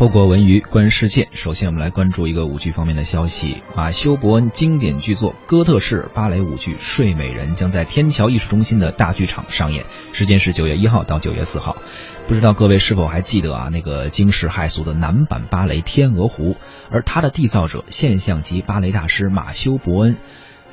透过文娱观世界，首先我们来关注一个舞剧方面的消息。马修·伯恩经典剧作哥特式芭蕾舞剧《睡美人》将在天桥艺术中心的大剧场上演，时间是九月一号到九月四号。不知道各位是否还记得啊？那个惊世骇俗的男版芭蕾《天鹅湖》，而它的缔造者现象级芭蕾大师马修·伯恩，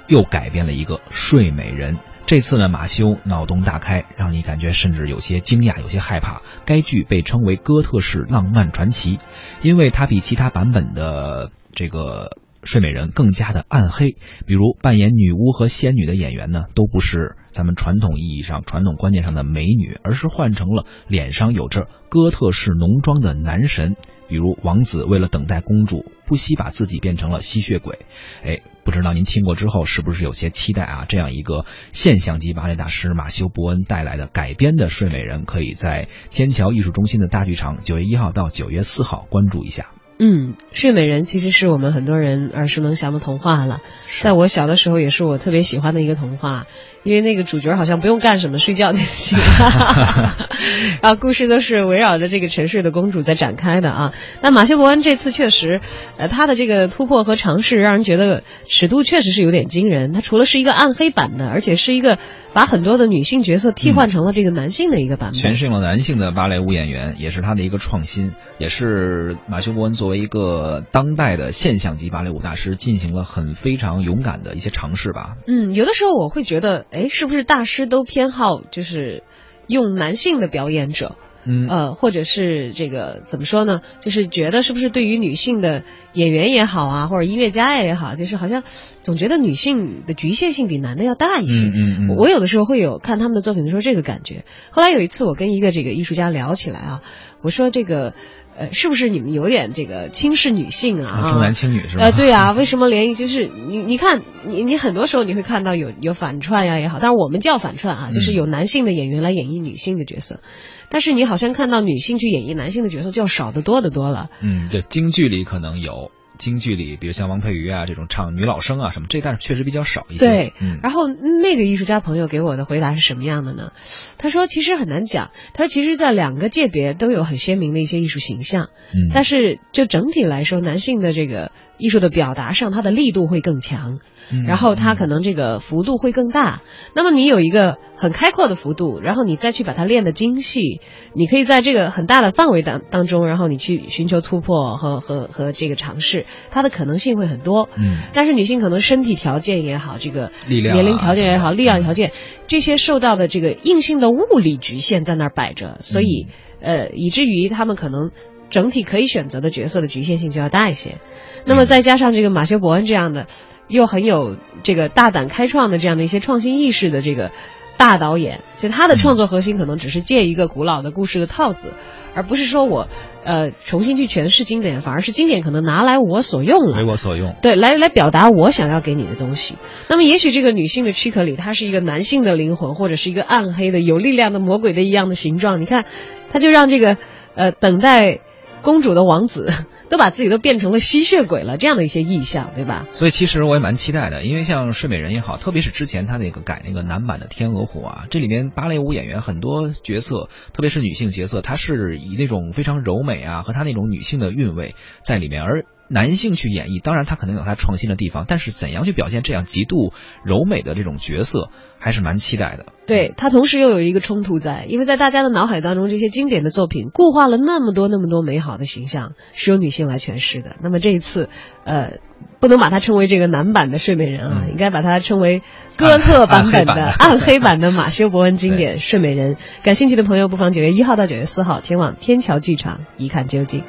又改编了一个《睡美人》。这次呢，马修脑洞大开，让你感觉甚至有些惊讶，有些害怕。该剧被称为哥特式浪漫传奇，因为它比其他版本的这个睡美人更加的暗黑。比如扮演女巫和仙女的演员呢，都不是咱们传统意义上、传统观念上的美女，而是换成了脸上有着哥特式浓妆的男神。比如王子为了等待公主，不惜把自己变成了吸血鬼。哎，不知道您听过之后是不是有些期待啊？这样一个现象级芭蕾大师马修·伯恩带来的改编的《睡美人》，可以在天桥艺术中心的大剧场九月一号到九月四号关注一下。嗯，《睡美人》其实是我们很多人耳熟能详的童话了，在我小的时候也是我特别喜欢的一个童话。因为那个主角好像不用干什么，睡觉就行。然后故事都是围绕着这个沉睡的公主在展开的啊。那马修·伯恩这次确实，呃，他的这个突破和尝试让人觉得尺度确实是有点惊人。他除了是一个暗黑版的，而且是一个把很多的女性角色替换成了这个男性的一个版本，全是用了男性的芭蕾舞演员，也是他的一个创新，也是马修·伯恩作为一个当代的现象级芭蕾舞大师进行了很非常勇敢的一些尝试吧。嗯，有的时候我会觉得。哎，是不是大师都偏好就是用男性的表演者？嗯，呃，或者是这个怎么说呢？就是觉得是不是对于女性的演员也好啊，或者音乐家也好，就是好像总觉得女性的局限性比男的要大一些。嗯嗯。我有的时候会有看他们的作品的时候这个感觉。后来有一次我跟一个这个艺术家聊起来啊，我说这个。呃，是不是你们有点这个轻视女性啊？重男轻女是吧？呃，对啊，为什么连就是你你看你你很多时候你会看到有有反串呀也好，但是我们叫反串啊，就是有男性的演员来演绎女性的角色，但是你好像看到女性去演绎男性的角色就要少得多得多了。嗯，对，京剧里可能有。京剧里，比如像王佩瑜啊这种唱女老生啊什么，这但是确实比较少一些。对，然后那个艺术家朋友给我的回答是什么样的呢？他说其实很难讲，他说其实，在两个界别都有很鲜明的一些艺术形象，嗯，但是就整体来说，男性的这个艺术的表达上，他的力度会更强。然后它可能这个幅度会更大，那么你有一个很开阔的幅度，然后你再去把它练得精细，你可以在这个很大的范围当当中，然后你去寻求突破和和和这个尝试，它的可能性会很多。嗯，但是女性可能身体条件也好，这个力量年龄条件也好，力量条件这些受到的这个硬性的物理局限在那儿摆着，所以呃，以至于他们可能整体可以选择的角色的局限性就要大一些。那么再加上这个马修·伯恩这样的。又很有这个大胆开创的这样的一些创新意识的这个大导演，就他的创作核心可能只是借一个古老的故事的套子，而不是说我呃重新去诠释经典，反而是经典可能拿来我所用了，为我所用，对，来来表达我想要给你的东西。那么也许这个女性的躯壳里，它是一个男性的灵魂，或者是一个暗黑的、有力量的魔鬼的一样的形状。你看，他就让这个呃等待。公主的王子 都把自己都变成了吸血鬼了，这样的一些意象，对吧？所以其实我也蛮期待的，因为像睡美人也好，特别是之前他那个改那个男版的天鹅湖啊，这里面芭蕾舞演员很多角色，特别是女性角色，她是以那种非常柔美啊和她那种女性的韵味在里面，而。男性去演绎，当然他可能有他创新的地方，但是怎样去表现这样极度柔美的这种角色，还是蛮期待的。对他同时又有一个冲突在，因为在大家的脑海当中，这些经典的作品固化了那么多那么多美好的形象，是由女性来诠释的。那么这一次，呃，不能把它称为这个男版的睡美人啊，应该把它称为哥特版本的暗黑版的马修·伯恩经典 睡美人。感兴趣的朋友不妨九月一号到九月四号前往天桥剧场一看究竟。